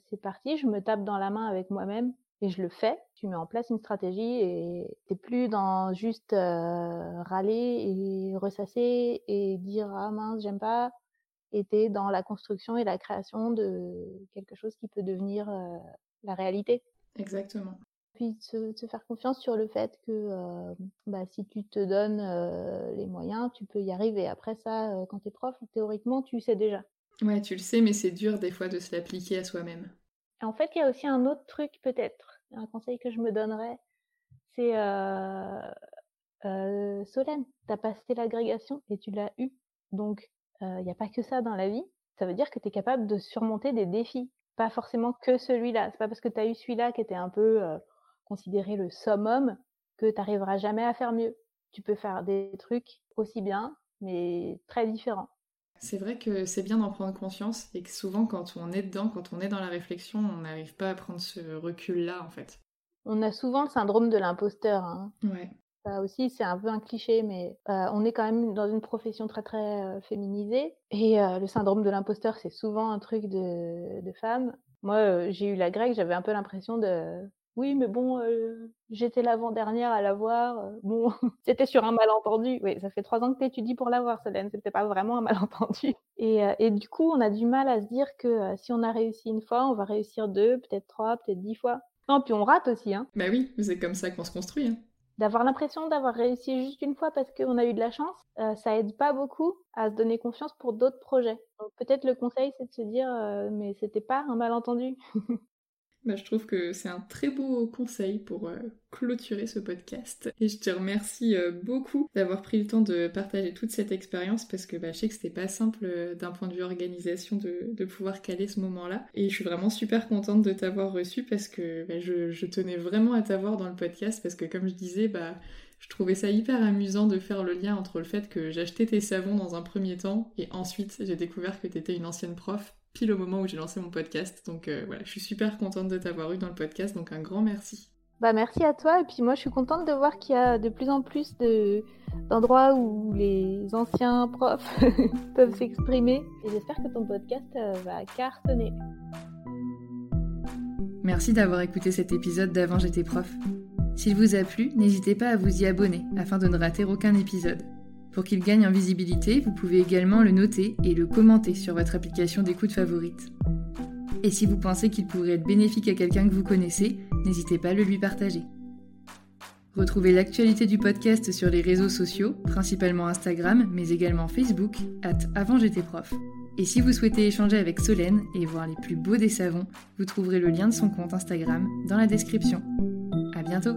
c'est parti, je me tape dans la main avec moi-même et je le fais. Tu mets en place une stratégie et t'es plus dans juste râler et ressasser et dire ah mince j'aime pas. Et t'es dans la construction et la création de quelque chose qui peut devenir la réalité. Exactement. puis de se, faire confiance sur le fait que bah, si tu te donnes les moyens, tu peux y arriver. Après ça, quand tu es prof, théoriquement, tu sais déjà. Ouais, tu le sais, mais c'est dur des fois de se l'appliquer à soi-même. En fait, il y a aussi un autre truc peut-être, un conseil que je me donnerais, c'est Solène, tu as passé l'agrégation et tu l'as eu. Donc, il n'y a pas que ça dans la vie. Ça veut dire que tu es capable de surmonter des défis. Pas forcément que celui-là. C'est pas parce que tu as eu celui-là qui était un peu considérer le summum que tu jamais à faire mieux. Tu peux faire des trucs aussi bien, mais très différents. C'est vrai que c'est bien d'en prendre conscience et que souvent quand on est dedans, quand on est dans la réflexion, on n'arrive pas à prendre ce recul-là en fait. On a souvent le syndrome de l'imposteur. Hein. Ouais. Ça aussi, c'est un peu un cliché, mais euh, on est quand même dans une profession très très euh, féminisée. Et euh, le syndrome de l'imposteur, c'est souvent un truc de, de femme. Moi, j'ai eu la grecque, j'avais un peu l'impression de oui, mais bon, j'étais l'avant-dernière à l'avoir. bon, c'était sur un malentendu. Oui, ça fait trois ans que tu étudies pour l'avoir, Solène. C'était pas vraiment un malentendu. Et, et, du coup, on a du mal à se dire que si on a réussi une fois, on va réussir deux, peut-être trois, peut-être dix fois. Non, puis on rate aussi. Hein. Bah oui, c'est comme ça qu'on se construit. Hein. D'avoir l'impression d'avoir réussi juste une fois parce qu'on a eu de la chance, ça aide pas beaucoup à se donner confiance pour d'autres projets. Donc peut-être le conseil, c'est de se dire, mais c'était pas un malentendu. Bah, je trouve que c'est un très beau conseil pour euh, clôturer ce podcast. Et je te remercie euh, beaucoup d'avoir pris le temps de partager toute cette expérience parce que bah, je sais que c'était pas simple euh, d'un point de vue organisation de, pouvoir caler ce moment-là. Et je suis vraiment super contente de t'avoir reçu parce que bah, je, tenais vraiment à t'avoir dans le podcast parce que comme je disais, je trouvais ça hyper amusant de faire le lien entre le fait que j'achetais tes savons dans un premier temps et ensuite j'ai découvert que tu étais une ancienne prof pile au moment où j'ai lancé mon podcast. Donc euh, voilà, je suis super contente de t'avoir eu dans le podcast, donc un grand merci. Bah merci à toi et puis moi je suis contente de voir qu'il y a de plus en plus de d'endroits où les anciens profs peuvent s'exprimer et j'espère que ton podcast euh, va cartonner. Merci d'avoir écouté cet épisode d'Avant j'étais prof. S'il vous a plu, n'hésitez pas à vous y abonner afin de ne rater aucun épisode. Pour qu'il gagne en visibilité, vous pouvez également le noter et le commenter sur votre application d'écoute favorite. Et si vous pensez qu'il pourrait être bénéfique à quelqu'un que vous connaissez, n'hésitez pas à le lui partager. Retrouvez l'actualité du podcast sur les réseaux sociaux, principalement Instagram, mais également Facebook, at avant. Et si vous souhaitez échanger avec Solène et voir les plus beaux des savons, vous trouverez le lien de son compte Instagram dans la description. À bientôt!